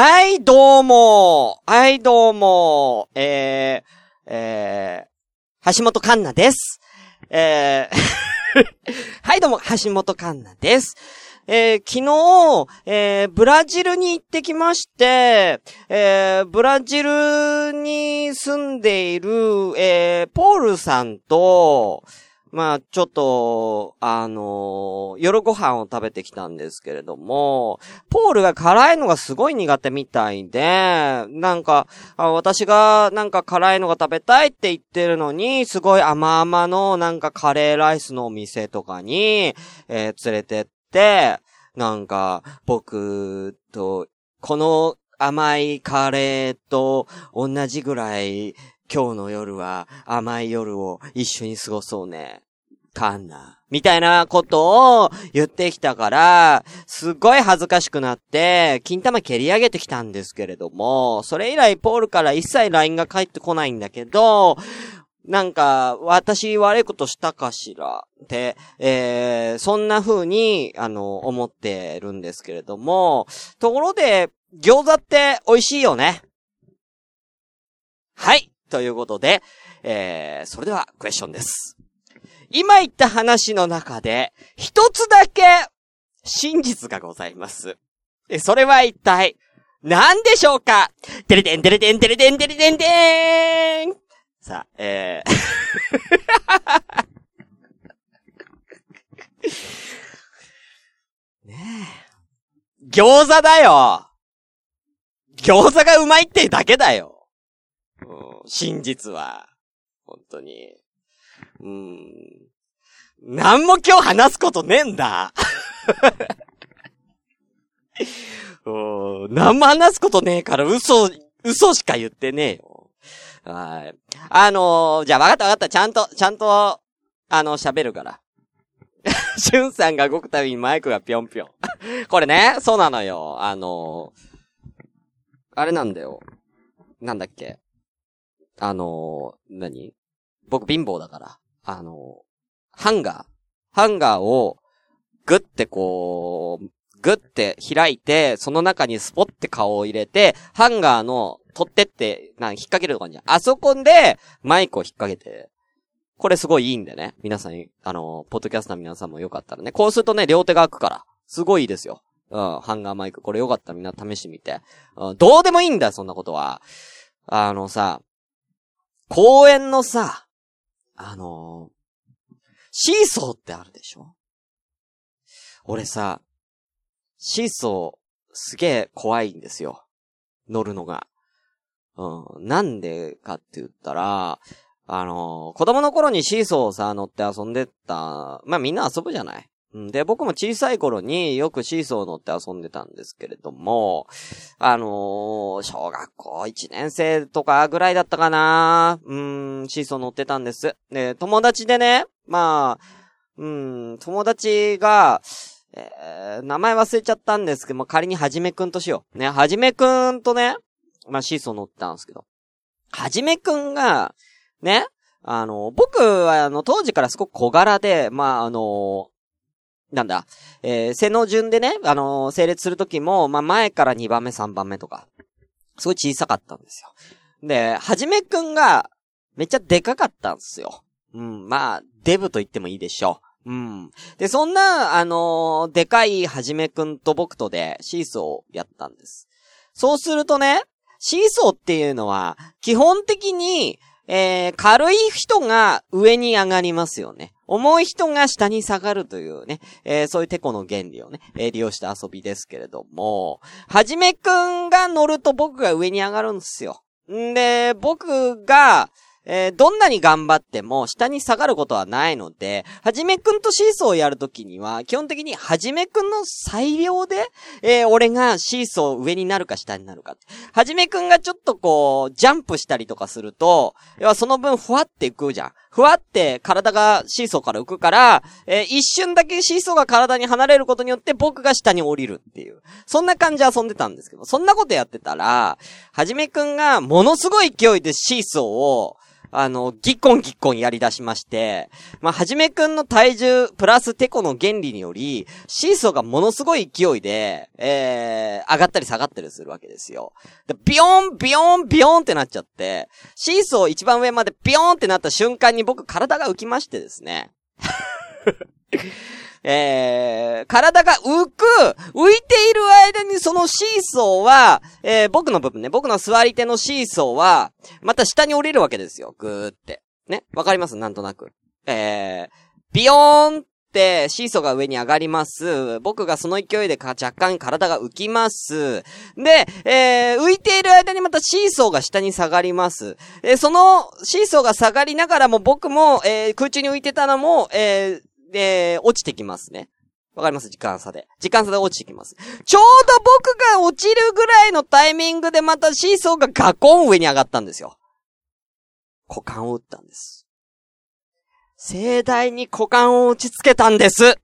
はい、どうも。はい、どうも。えー、えー、橋本環奈です。えー、はい、どうも、橋本環奈です。えー、昨日、えー、ブラジルに行ってきまして、えー、ブラジルに住んでいる、えー、ポールさんと、まあ、ちょっと、あのー、夜ご飯を食べてきたんですけれども、ポールが辛いのがすごい苦手みたいで、なんか、あ私がなんか辛いのが食べたいって言ってるのに、すごい甘々のなんかカレーライスのお店とかに、えー、連れてって、なんか、僕と、この甘いカレーと同じぐらい今日の夜は甘い夜を一緒に過ごそうね。かんな。みたいなことを言ってきたから、すっごい恥ずかしくなって、金玉蹴り上げてきたんですけれども、それ以来ポールから一切 LINE が返ってこないんだけど、なんか、私悪いことしたかしらって、えー、そんな風に、あの、思ってるんですけれども、ところで、餃子って美味しいよね。はい。ということで、えー、それではクエスチョンです。今言った話の中で、一つだけ、真実がございます。え、それは一体、何でしょうか？てれてんてれてんてれてんてれてんてんさあ、えー ねえ。餃子だよ餃子がうまいってだけだよ。うん、真実は。本当に。うーん。なんも今日話すことねえんだ。うん、なんも話すことねえから嘘、嘘しか言ってねえよ。はい。あのー、じゃあ分かった分かった。ちゃんと、ちゃんと、あの、喋るから。しゅんさんが動くたびにマイクがぴょんぴょん。これね、そうなのよ。あのー、あれなんだよ。なんだっけ？あのー、何？僕貧乏だから。あのー、ハンガー。ハンガーを、ぐってこう、ぐって開いて、その中にスポって顔を入れて、ハンガーの取ってって、なん引っ掛けるとこにあそこで、マイクを引っ掛けて、これすごいいいんでね。皆さん、あの、ポッドキャスターの皆さんもよかったらね。こうするとね、両手が開くから。すごいいいですよ。うん、ハンガーマイク。これよかったらみんな試してみて。うん、どうでもいいんだよ、そんなことは。あのさ、公園のさ、あのー、シーソーってあるでしょ？俺さ、シーソー、すげえ怖いんですよ。乗るのが。うん。なんでかって言ったら、あのー、子供の頃にシーソーをさ、乗って遊んでった、まあ、みんな遊ぶじゃない？で、僕も小さい頃によくシーソー乗って遊んでたんですけれども、あのー、小学校1年生とかぐらいだったかなうん、シーソー乗ってたんです。で、友達でね、まあ、うん、友達が、えー、名前忘れちゃったんですけども、仮にはじめくんとしよう。ね、はじめくんとね、まあシーソー乗ってたんですけど、はじめくんが、ね、あの、僕はあの、当時からすごく小柄で、まああの、なんだ、えー、背の順でね、あのー、整列するときも、まあ、前から2番目、3番目とか、すごい小さかったんですよ。で、はじめくんが、めっちゃでかかったんですよ。うん、まあ、デブと言ってもいいでしょう。うん。で、そんな、あのー、でかいはじめくんと僕とで、シーソーをやったんです。そうするとね、シーソーっていうのは、基本的に、えー、軽い人が上に上がりますよね。重い人が下に下がるというね、えー、そういうテコの原理をね、えー、利用した遊びですけれども、はじめくんが乗ると僕が上に上がるんですよ。んで、僕が、えー、どんなに頑張っても下に下がることはないので、はじめくんとシーソーをやるときには、基本的にはじめくんの裁量で、えー、俺がシーソー上になるか下になるか。はじめくんがちょっとこう、ジャンプしたりとかすると、要はその分ふわっていくじゃん。ふわって体がシーソーから浮くから、えー、一瞬だけシーソーが体に離れることによって僕が下に降りるっていう。そんな感じで遊んでたんですけど、そんなことやってたら、はじめくんがものすごい勢いでシーソーを、あの、ギッコンギッコンやり出しまして、まあ、はじめくんの体重プラステコの原理により、シーソーがものすごい勢いで、えー、上がったり下がったりするわけですよ。で、ビヨン、ビヨン、ビヨンってなっちゃって、シーソー一番上までビヨンってなった瞬間に僕体が浮きましてですね。えー、体が浮く、浮いている間にそのシーソーは、えー、僕の部分ね、僕の座り手のシーソーは、また下に降りるわけですよ。ぐーって。ね？わかります？なんとなく。えー、ビヨーンってシーソーが上に上がります。僕がその勢いでか若干体が浮きます。で、えー、浮いている間にまたシーソーが下に下がります。えー、そのシーソーが下がりながらも僕も、えー、空中に浮いてたのも、えー、で、落ちてきますね。わかります？時間差で。時間差で落ちてきます。ちょうど僕が落ちるぐらいのタイミングでまたシーソーがガコン上に上がったんですよ。股間を打ったんです。盛大に股間を打ちつけたんです。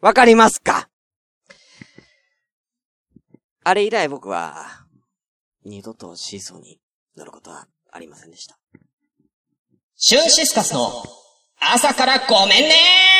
わかりますか？あれ以来僕は、二度とシーソーに乗ることはありませんでした。シュンシスカスの朝からごめんね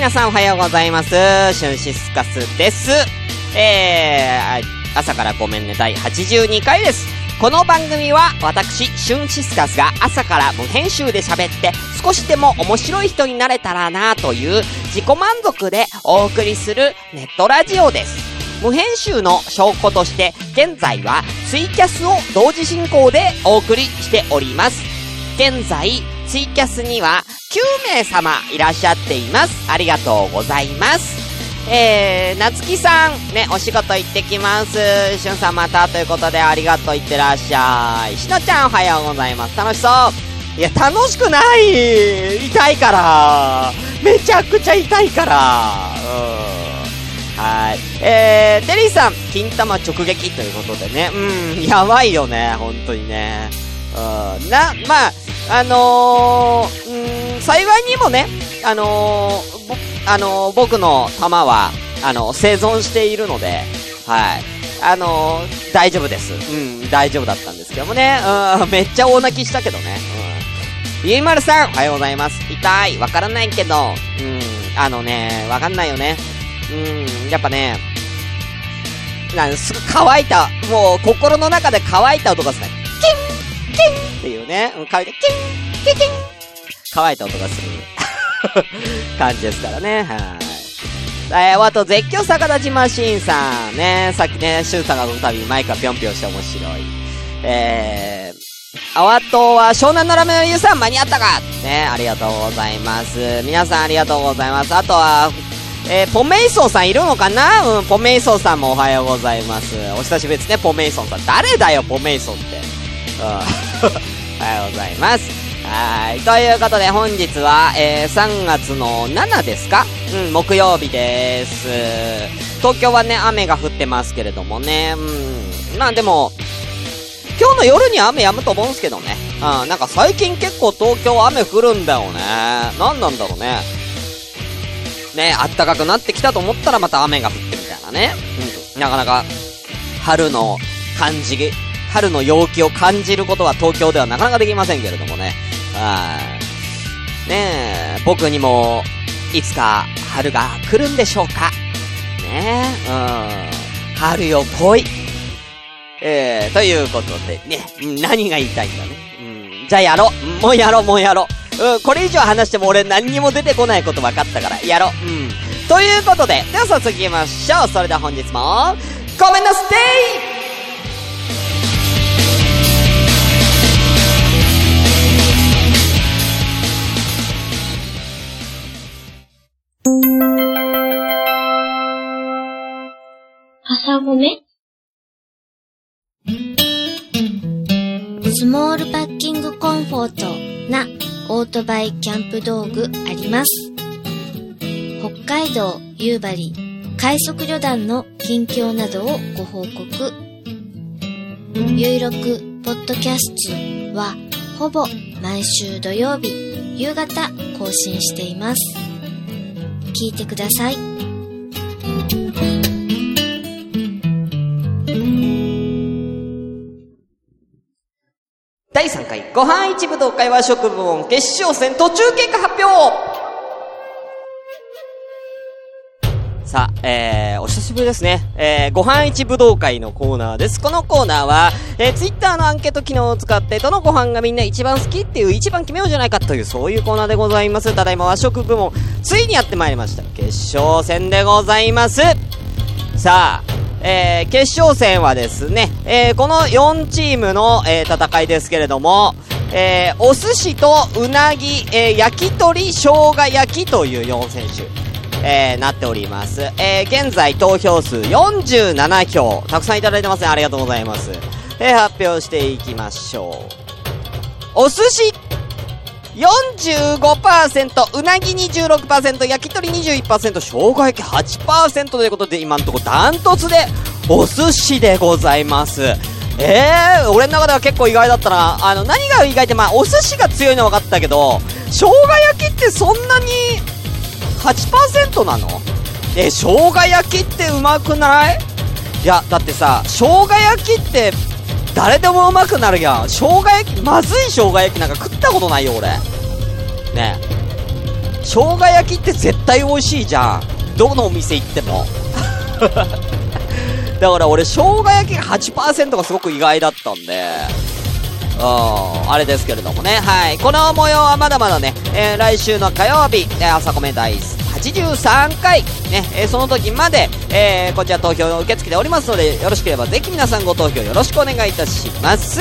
皆さんおはようございます。シュンシスカスです。えー、朝からごめんね第82回です。この番組は私、シュンシスカスが朝から無編集で喋って少しでも面白い人になれたらなという自己満足でお送りするネットラジオです。無編集の証拠として現在はツイキャスを同時進行でお送りしております。現在、ツイキャスには9名様いらっしゃっています。ありがとうございます。えー、なつきさん、ね、お仕事行ってきます。しゅんさんまたということでありがとう行ってらっしゃい。しのちゃんおはようございます。楽しそういや、楽しくない痛いからめちゃくちゃ痛いからうん。はい。えー、テリーさん、金玉直撃ということでね。うん、やばいよね、本当にね。うん、な、まあ、あのー、ん幸いにもね、あのー、あのー、僕の玉は、あの、生存しているので、はい。あの、大丈夫です。うん、大丈夫だったんですけどもね。うん、めっちゃ大泣きしたけどね。うん。ゆいまるさん、おはようございます。痛い。わからないけど、うん、あのね、わかんないよね。うん、やっぱね、なんすぐ乾いた、もう心の中で乾いた音がする。キンキンっていうね、乾いて、キンキンキン乾いた音がする感じですからね。はい。えー、あと、絶叫逆立ちマシーンさん。ね、さっきね、シュンさんがこの度マイクがぴょんぴょんして面白い。えー、あわとは湘南のラムのゆうさん間に合ったかね、ありがとうございます。皆さんありがとうございます。あとは、えー、ポメイソンさんいるのかな？うん、ポメイソンさんもおはようございます。お久しぶりですね、ポメイソンさん。誰だよ、ポメイソンって。うん。おはようございます。はい。ということで本日は、えー、3月の7ですか？うん、木曜日です。東京はね、雨が降ってますけれどもね。うん。まあでも、今日の夜に雨止むと思うんすけどね。うん、なんか最近結構東京雨降るんだよね。何なんだろうね。ね、暖かくなってきたと思ったらまた雨が降ってみたいなね。うん。なかなか、春の感じ春の陽気を感じることは東京ではなかなかできませんけれどもね。はい。ねえ、僕にも、いつか春が来るんでしょうか？ねえ、うん。春よ来い。えー、ということでね、何が言いたいんだね。うん、じゃあやろう。もうやろう、もうやろう。うん、これ以上話しても俺何にも出てこないこと分かったから、やろう。うん。ということで、では早速行きましょう。それでは本日も、ごめんなさい朝ごめ？スモールパッキングコンフォートなオートバイキャンプ道具あります。北海道夕張快速旅団の近況などをご報告。ゆいろくポッドキャストはほぼ毎週土曜日夕方更新しています。聞いてください。第3回、ご飯一武道会和食部門決勝戦途中経過発表さあ、えー、お久しぶりですね。えー、ご飯一武道会のコーナーです。このコーナーは、えー、ツイッターのアンケート機能を使って、どのご飯がみんな一番好きっていう一番決めようじゃないかという、そういうコーナーでございます。ただいま和食部門、ついにやってまいりました。決勝戦でございます。さあ、えー、決勝戦はですね、えー、この4チームの、えー、戦いですけれども、えー、お寿司とうなぎ、えー、焼き鳥、生姜焼きという4選手。えー、なっております。えー、現在投票数47票。たくさんいただいてますね。ありがとうございます。えー、発表していきましょう。お寿司45%、うなぎ26%、焼き鳥21%、生姜焼き8%ということで、今のとこダントツで、お寿司でございます。ええー、俺の中では結構意外だったな。あの、何が意外って、まあ、お寿司が強いのは分かったけど、生姜焼きってそんなに、8%なの？え、生姜焼きってうまくない？いや、だってさ、生姜焼きって、誰でもうまくなるやん。生姜焼き、まずい生姜焼きなんか食ったことないよ、俺。ね生姜焼きって絶対美味しいじゃん。どのお店行っても。だから俺、生姜焼きが8%がすごく意外だったんで、あれですけれどもね。はい。この模様はまだまだね、えー、来週の火曜日、えー、朝コメ第83回、ね、えー、その時まで、えー、こちら投票を受け付けておりますので、よろしければぜひ皆さんご投票よろしくお願いいたします。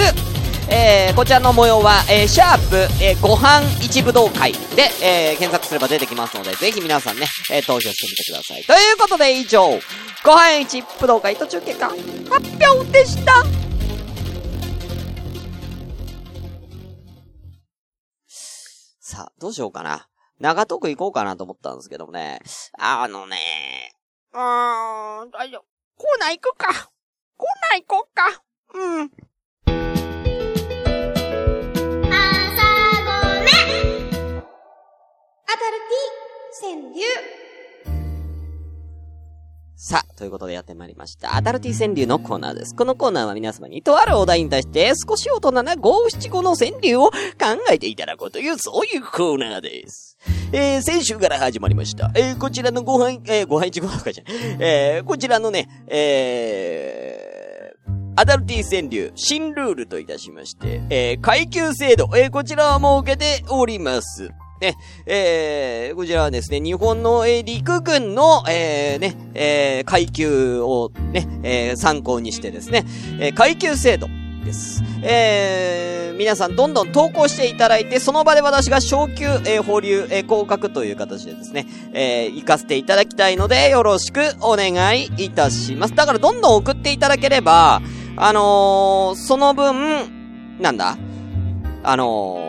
えー、こちらの模様は、えー、シャープ、えー、ご飯一武道会で、えー、検索すれば出てきますので、ぜひ皆さんね、えー、投票してみてください。ということで以上、ご飯一武道会途中結果、発表でしたさ、どうしようかな。長徳行こうかなと思ったんですけどもね。あのね、うーん、大丈夫。コーナー行くか。コーナー行こうか。うん。朝ごめアダルティ川柳。さあ、ということでやってまいりました。アダルティ川柳のコーナーです。このコーナーは皆様にとあるお題に対して少し大人な五七五の川柳を考えていただこうという、そういうコーナーです。えー、先週から始まりました。えー、こちらのご飯、えー、ご飯一ご飯かじゃん。えー、こちらのね、えー、アダルティ川柳、新ルールといたしまして、えー、階級制度、えー、こちらを設けております。ね、えー、こちらはですね、日本の、えー、陸軍の、えー、ね、えー、階級をね、えー、参考にしてですね、えー、階級制度です。えー、皆さんどんどん投稿していただいて、その場で私が昇級、えー、保留、えー、降格という形でですね、えー、行かせていただきたいので、よろしくお願いいたします。だからどんどん送っていただければ、あのー、その分、なんだ？あのー、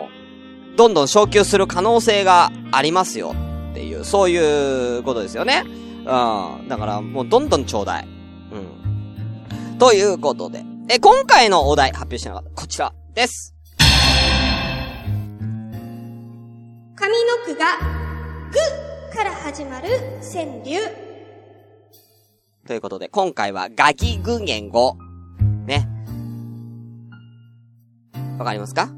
どんどん昇級する可能性がありますよっていう、そういうことですよね。うん。だからもうどんどんちょうだい。うん。ということで、え、今回のお題発表してなかった。こちらです。上の句が、ぐから始まる川柳。ということで、今回はガキグ言語。ね。わかりますか？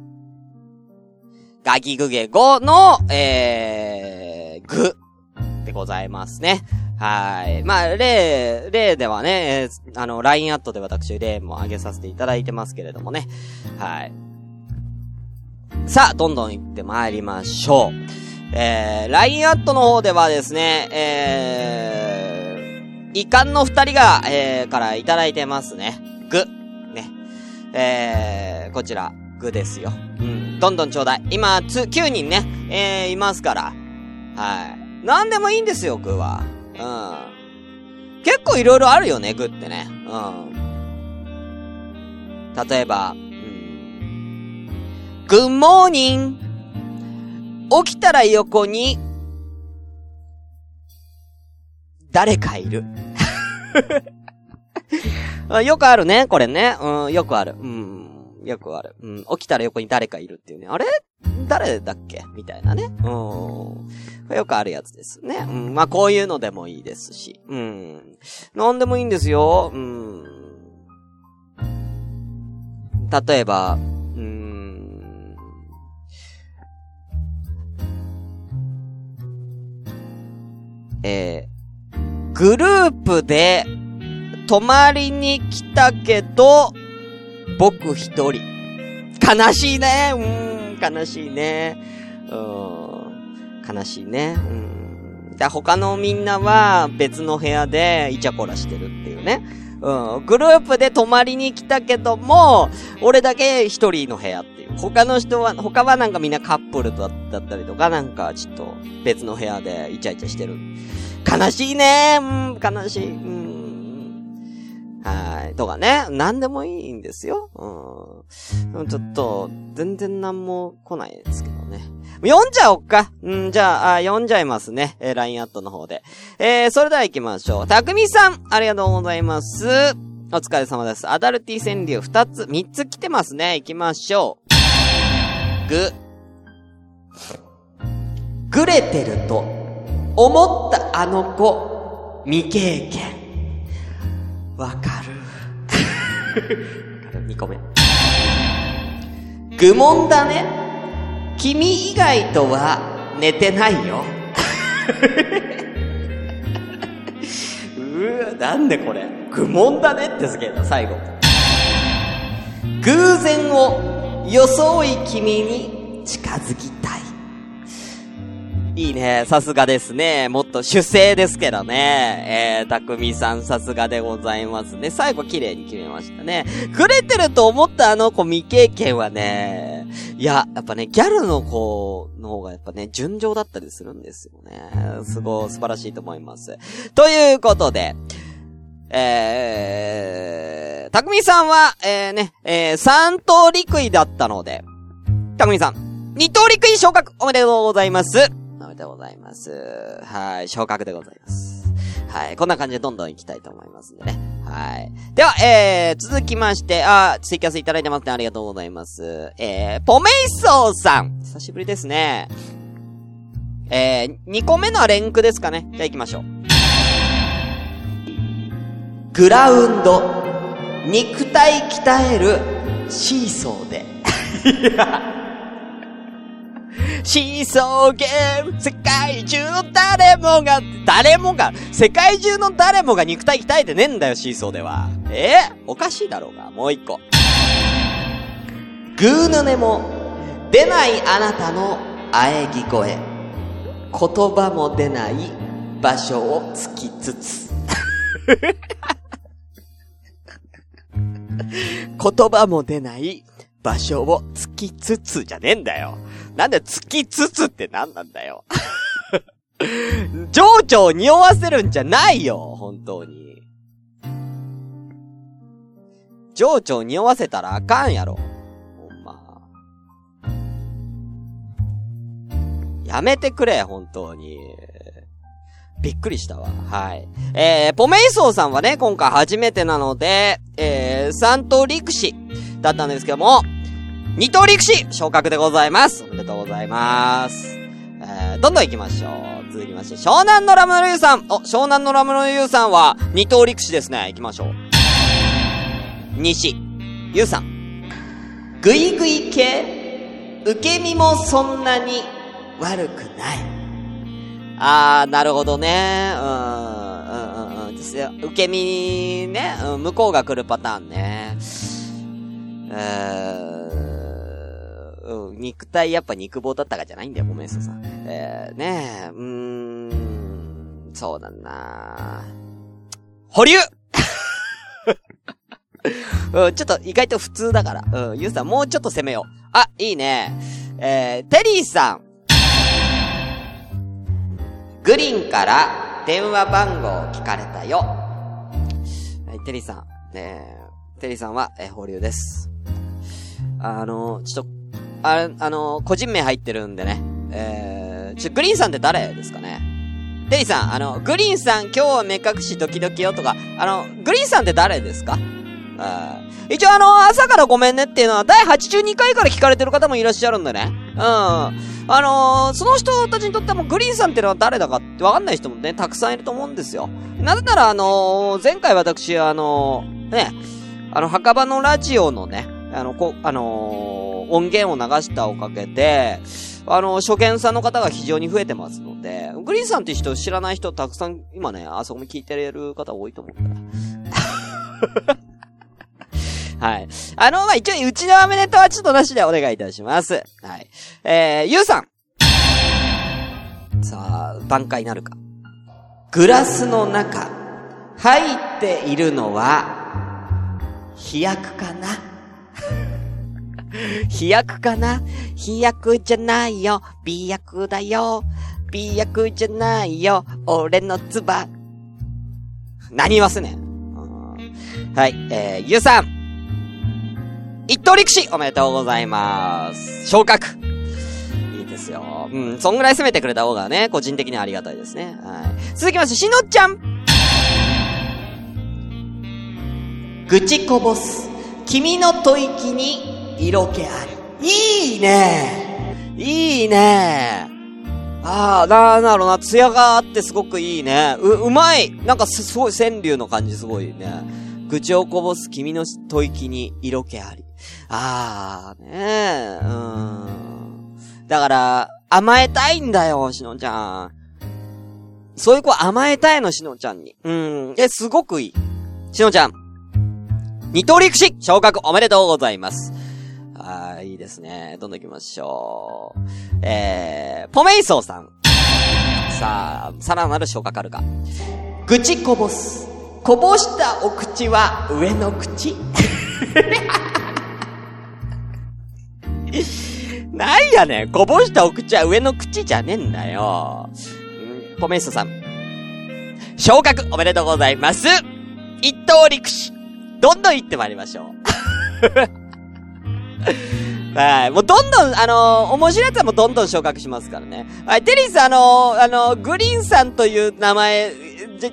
ガギグゲ語の、えー、グでございますね。はい。まあ、例、例ではね、あの、LINE アットで私例も上げさせていただいてますけれどもね。はい。さあ、どんどん行って参りましょう。えー、LINE アットの方ではですね、えー、遺憾の二人が、えー、からいただいてますね。グ。ね。えー、こちら、グですよ。うん。どんどんちょうだい。今、つ、9人ね、えー、いますから。はい。なんでもいいんですよ、グは。うん。結構いろいろあるよね、グってね。うん。例えば、うん。グッモーニング。起きたら横に、誰かいる。よくあるね、これね。うん、よくある。うん、よくある。うん、起きたら横に誰かいるっていうね。あれ？誰だっけ？みたいなね。うん。よくあるやつですね。うん。まあ、こういうのでもいいですし。うん。なんでもいいんですよ。うん。例えば、うん。えー、グループで泊まりに来たけど、僕一人。悲しいね。うん、悲しいね。うん、悲しいね。うん。で、他のみんなは別の部屋でイチャコラしてるっていうね。うん。グループで泊まりに来たけども、俺だけ一人の部屋っていう。他の人は、他はなんかみんなカップルだったりとか、なんかちょっと別の部屋でイチャイチャしてる。悲しいねうん、悲しい。うんはい。とかね。何でもいいんですよ。うん。ちょっと、全然何も来ないですけどね。読んじゃおっか。うん、じゃあ、あ読んじゃいますね。えー、LINE アットの方で。えー、それでは行きましょう。たくみさん、ありがとうございます。お疲れ様です。アダルティ川柳二つ、三つ来てますね。行きましょう。ぐ。ぐれてると、思ったあの子、未経験。わかる。2個目。愚問だね。君以外とは寝てないよ。うわ、なんでこれ。愚問だねってすげえな、最後。偶然を装い君に近づきたい。いいね。さすがですね。もっと主勢ですけどね。えー、たくみさんさすがでございますね。最後綺麗に決めましたね。くれてると思ったあの子未経験はね、いや、やっぱね、ギャルの子の方がやっぱね、順調だったりするんですよね。すごい素晴らしいと思います。ということで、えー、たくみさんは、えー、ね、えー、三等陸位だったので、たくみさん、二等陸位昇格おめでとうございます。でございます。はい。昇格でございます。はい。こんな感じでどんどん行きたいと思いますんでね。はい。では、えー、続きまして、あ、ツイキャスいただいてますね。ありがとうございます。えー、ポメイソーさん。久しぶりですね。えー、2個目のレンクですかね。じゃあ行きましょう。グラウンド、肉体鍛える、シーソーで。い やシーソーゲーム、世界中の誰もが、誰もが、世界中の誰もが肉体鍛えてねえんだよ、シーソーでは。えー、おかしいだろうが、もう一個。グーヌネも、出ないあなたの喘ぎ声。言葉も出ない場所をつきつつ。言葉も出ない場所をつきつつじゃねえんだよ。なんでつきつつって何なんだよ。情緒を匂わせるんじゃないよ、本当に。情緒を匂わせたらあかんやろ。ほんま。やめてくれ、本当に。びっくりしたわ。はい。えー、ポメイソーさんはね、今回初めてなので、えー、三等陸士だったんですけども、二等陸士昇格でございます。おめでとうございます。えー、どんどん行きましょう。続きまして、湘南のラムのユウさん。お、湘南のラムのユウさんは、二等陸士ですね。行きましょう。西、ユウさん。ぐいぐい系？受け身もそんなに悪くない。あー、なるほどね。うん、うん、うん、うん。ですよ。受け身ね、うん、向こうが来るパターンね。えー、うん、肉体やっぱ肉棒だったかじゃないんだよ、ごめんなさい。えー、ねえ、うーん、そうだな保留 うん、ちょっと意外と普通だから。うん、ゆうさんもうちょっと攻めよう。あ、いいね。えー、テリーさん。グリーンから電話番号を聞かれたよ。はい、テリーさん。ねテリーさんは、えー、保留です。あのちょっと、あ、あの個人名入ってるんでね。えー、ちょ、グリーンさんって誰ですかね？テリーさん、あの、グリーンさん今日は目隠しドキドキよとか、あの、グリーンさんって誰ですか？あ一応あの、朝からごめんねっていうのは第82回から聞かれてる方もいらっしゃるんでね。うん。あのー、その人たちにとってもグリーンさんっていうのは誰だかってわかんない人もね、たくさんいると思うんですよ。なぜならあのー、前回私あの、ね、あの、墓場のラジオのね、あの、こ、あの音源を流したおかげで、あの、初見さんの方が非常に増えてますので、グリーンさんって人知らない人たくさん今ね、あそこも聞いてる方多いと思うから。はい。あの、まあ、一応、うちのアメネタはちょっとなしでお願いいたします。はい。えー、ゆうさん。さあ、挽回なるか。グラスの中、入っているのは、飛躍かな？飛躍かな？飛躍じゃないよ。美薬だよ。美薬じゃないよ。俺のつば。何言わすね。はい、えー、ゆうさん。一等陸士おめでとうございます。昇格いいですよ。うん、そんぐらい攻めてくれた方がね、個人的にはありがたいですね。はい。続きまして、しのちゃん愚痴こぼす。君の吐息に色気あり。いいねいいねああ、な、なるな、艶があってすごくいいね。う、うまいなんかす、すごい川柳の感じすごいね。愚痴をこぼす君の吐息に色気あり。あー、ねえ、うん。だから、甘えたいんだよ、しのちゃん。そういう子甘えたいの、しのちゃんに。うん。え、すごくいい。しのちゃん。二刀陸士昇格おめでとうございます。あー、いいですね。どんどん行きましょう。えー、ポメイソーさん。さあ、さらなる昇格あるか。愚痴こぼす。こぼしたお口は上の口 なんやねん。こぼしたお口は上の口じゃねえんだよ。ポメイストさん。昇格おめでとうございます。一等陸士。どんどん行ってまいりましょう。はい。もうどんどん、あのー、面白いやつはもうどんどん昇格しますからね。はい。テリーさん、あのー、あのー、グリーンさんという名前、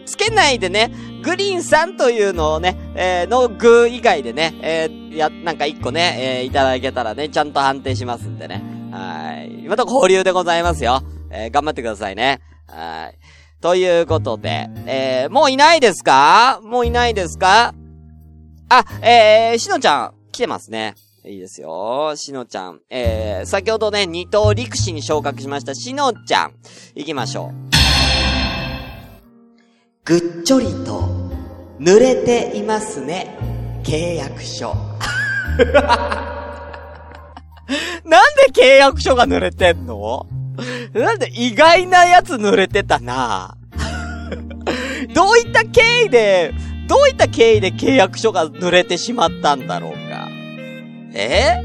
つけないでね、グリーンさんというのをね、えー、の具以外でね、えー、や、なんか一個ね、えー、いただけたらね、ちゃんと判定しますんでね。はい。今とこ保留でございますよ。えー、頑張ってくださいね。はい。ということで、えー、もういないですか？もういないですか？あ、えー、しのちゃん、来てますね。いいですよ。しのちゃん。えー、先ほどね、二等陸士に昇格しましたしのちゃん。行きましょう。ぐっちょりと濡れていますね。契約書。なんで契約書が濡れてんの？なんで意外なやつ濡れてたな？どういった経緯で、どういった経緯で契約書が濡れてしまったんだろうか？え？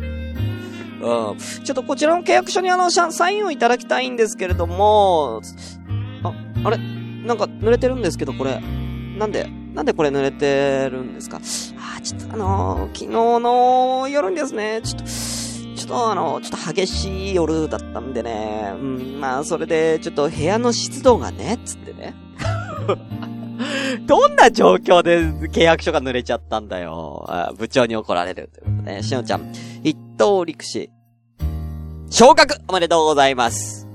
うん。ちょっとこちらの契約書にあの、サインをいただきたいんですけれども、あ、あれ？なんか濡れてるんですけど、これ。なんで、なんでこれ濡れてるんですか？あ、ちょっとあのー、昨日の夜にですね、ちょっと、ちょっとあの、ちょっと激しい夜だったんでね、うん、まあ、それで、ちょっと部屋の湿度がね、つってね。どんな状況で契約書が濡れちゃったんだよ。部長に怒られるということで、しのちゃん、一等陸士、昇格おめでとうございます。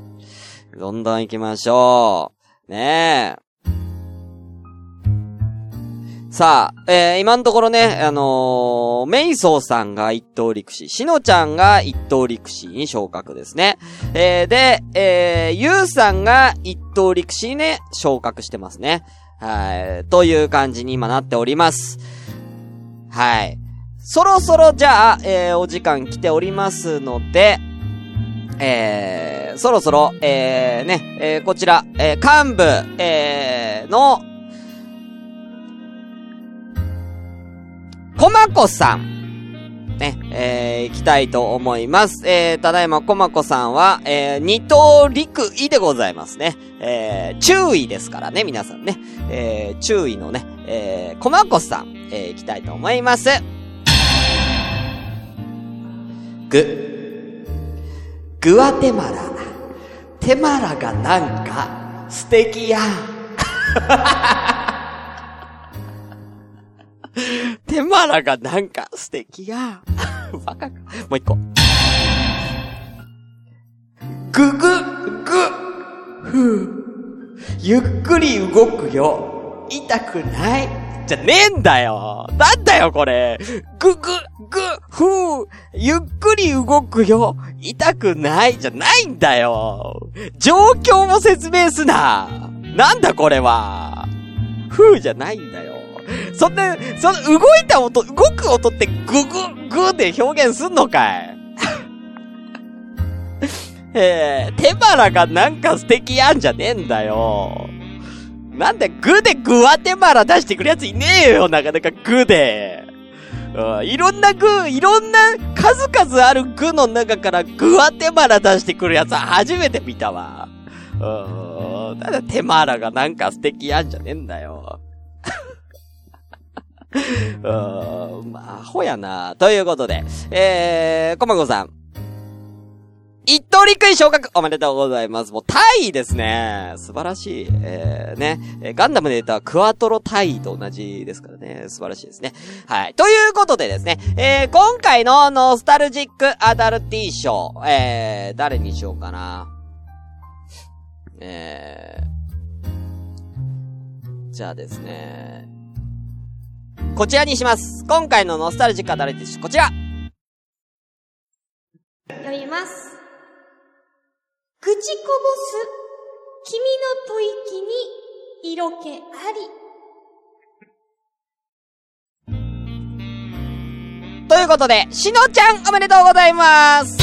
どんどん行きましょう。ねえ。さあ、えー、今のところね、あのー、メイソーさんが一等陸士、しのちゃんが一等陸士に昇格ですね。えー、で、えー、ゆうさんが一等陸士にね、昇格してますね。はい。という感じに今なっております。はい。そろそろじゃあ、えー、お時間来ておりますので、えー、そろそろ、えー、ね、えー、こちら、えー、幹部、えー、の、コマコさん。ね、えー、行きたいと思います。えー、ただいまこまこさんは、えー、二等陸位でございますね。えー、注意ですからね、皆さんね。えー、注意のね、えー、こまこさん、えー、行きたいと思います。ぐ、グアテマラ。テマラがなんか素敵や ん。テマラがなんか素敵や。バカか。もう一個。ぐぐ、ぐ、ふう。ゆっくり動くよ。痛くないじゃねえんだよ。なんだよ、これ。ぐぐ、ぐ、ふう。ゆっくり動くよ。痛くないじゃないんだよ。状況も説明すな。なんだこれは。ふうじゃないんだよ。そんな、その動いた音、動く音ってぐぐ、ぐで表現すんのかい？えー、手腹がなんか素敵やんじゃねえんだよ。なんでグでグワテマラ出してくるやついねえよ、なかなかグで。いろんなグ、いろんな数々あるグの中からグワテマラ出してくるやつは初めて見たわ。うん、ただテマラがなんか素敵やんじゃねえんだよ。うん、まあ、アホやな。ということで、えー、コマゴさん。一等陸位昇格おめでとうございます。もう、タイですね。素晴らしい。えー、ね。ガンダムで言ったクワトロタイと同じですからね。素晴らしいですね。はい。ということでですね、えー、今回のノスタルジックアダルティ賞、えー、誰にしようかな。えー、じゃあですね、こちらにします。今回のノスタルジックアダルティ賞、こちら読みます。愚痴こぼす、君の吐息に色気あり。ということで、しのちゃんおめでとうございます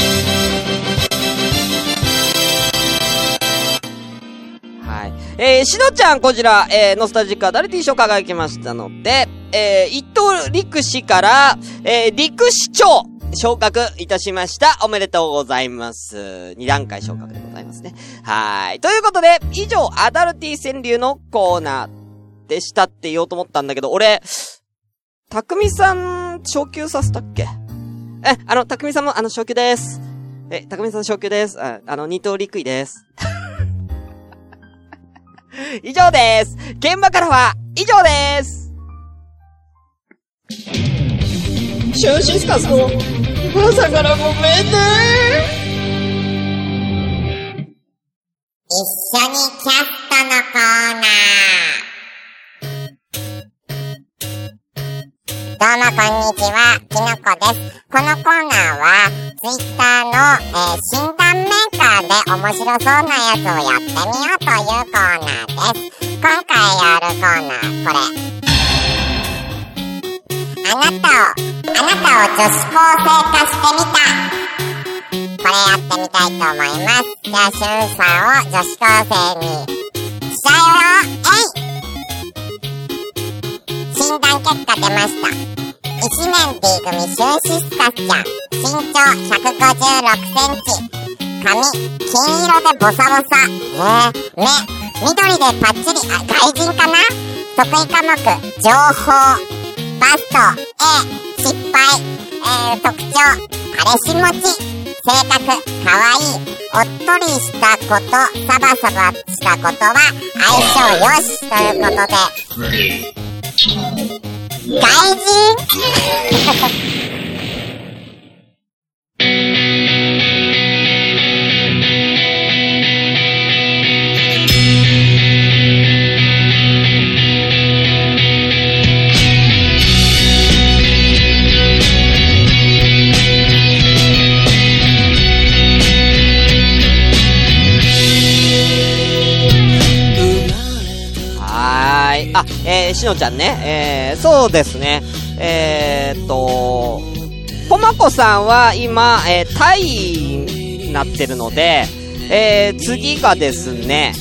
はい。えー、しのちゃんこちら、えー、ノスタルジックアダルティ賞輝きましたので、えー、一等陸士から、えー、陸士長昇格いたしました。おめでとうございます。二段階昇格でございますね。はい。ということで、以上、アダルティ川柳のコーナーでしたって言おうと思ったんだけど、俺、たくみさん、昇級させたっけ？え、あの、たくみさんも、あの、昇級です。え、たくみさん昇級です。ああの、二等陸位です。以上です。現場からは、以上です。シュンシスカスの、朝からごめんね一緒にキャストのコーナー。どうもこんにちは、きのこです。このコーナーは、ツイッターの、えー診断メーカーで面白そうなやつをやってみようというコーナーです。今回やるコーナー、これ。あなたを、あなたを女子高生化してみた。これやってみたいと思います。じゃあ、しゅんさんを女子高生にしちゃうよえい診断結果出ました。1年 D 組シュンシスカスちゃん。身長156センチ。髪、金色でボサボサ。え、目、緑でパッチリ、あ、外人かな得意科目、情報。バスト、A、失敗。えー、特徴、彼氏持ち。性格、かわいい。おっとりしたこと、サバサバしたことは相性よしということで。外人 えー、しのちゃんね。えー、そうですね。えーっと、ぽまこさんは今、えー、タイになってるので、えー、次がですね、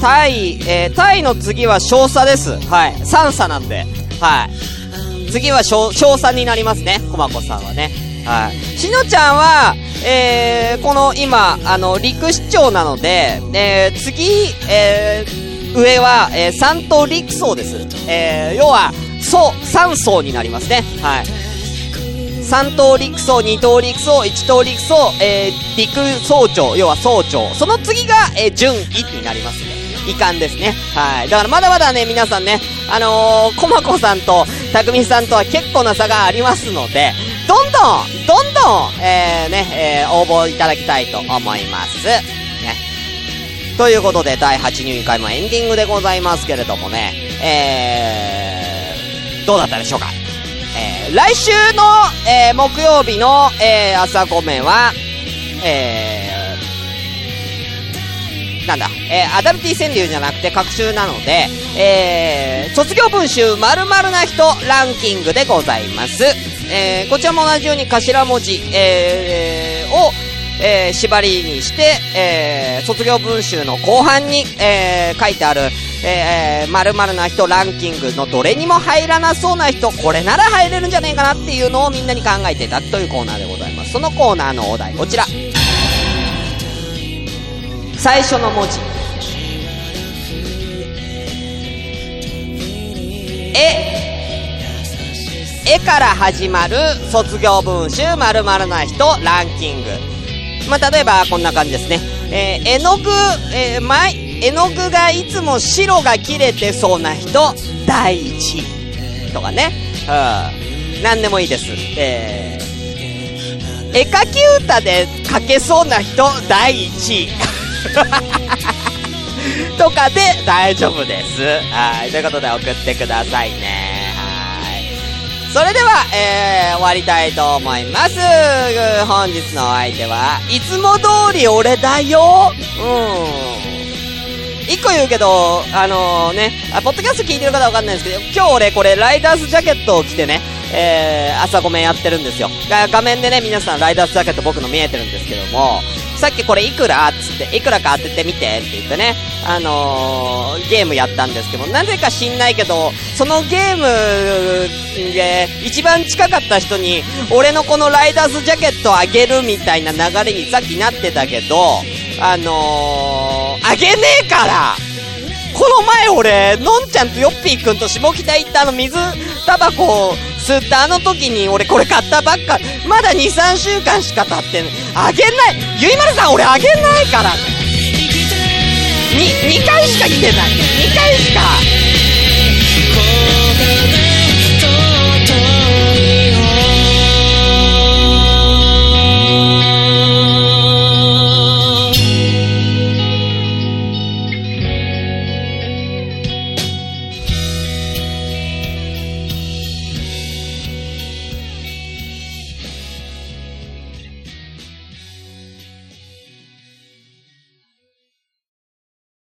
タイ、えー、タイの次は少佐です。はい。3差なんで。はい。次は少、少佐になりますね。こまこさんはね。はい。しのちゃんは、えー、この今、あの、陸市長なので、えー、次、えー、上は、えー、三等陸層です。えー、要は、層、三層になりますね。はい。3等陸曹、2等陸曹、1等陸曹、えー、陸曹長、要は曹長。その次が、えー、順位になりますね。遺憾ですね。はい。だからまだまだね、皆さんね、あのー、コマコさんと、たくみさんとは結構な差がありますので、どんどん、どんどん、えー、ね、えー、応募いただきたいと思います。ということで、第82回もエンディングでございますけれどもね、えー、どうだったでしょうか？えー、来週の、えー、木曜日の、えー、朝ごめんは、えー、なんだ、えー、アダルティ川柳じゃなくて各週なので、えー、卒業文集〇〇な人ランキングでございます。えー、こちらも同じように頭文字、えー、を、えー、縛りにして、えー、卒業文集の後半に、えー、書いてある、えー、〇〇な人ランキングのどれにも入らなそうな人、これなら入れるんじゃねえかなっていうのをみんなに考えてたというコーナーでございます。そのコーナーのお題、こちら。最初の文字。え、えから始まる卒業文集〇〇な人ランキング。まあ、例えばこんな感じですね。えー、絵の具、えー、ま絵の具がいつも白が切れてそうな人、第一位。とかね。うん。なんでもいいです。えー、絵描き歌で描けそうな人、第一位。とかで大丈夫です。はい。ということで送ってくださいね。それでは、えー、終わりたいと思います。本日のお相手は、いつも通り俺だよ。うん。一個言うけど、あのー、ね、あ、ポッドキャスト聞いてる方わかんないんですけど、今日俺これライダースジャケットを着てね、えー、朝ごめんやってるんですよ。画面でね、皆さんライダースジャケット僕の見えてるんですけども、さっきこれいくらつって、いくらか当ててみてって言ってね、あのー、ゲームやったんですけど、なぜか知んないけど、そのゲームで一番近かった人に、俺のこのライダースジャケットあげるみたいな流れにさっきなってたけど、あのー、あげねえからこの前俺、のんちゃんとヨッピーくんと下北行ったあの水タバコつってあの時に俺これ買ったばっか、まだ2、3週間しか経ってんあげないゆいまるさん俺あげないから !2、2回しか来てない !2 回しか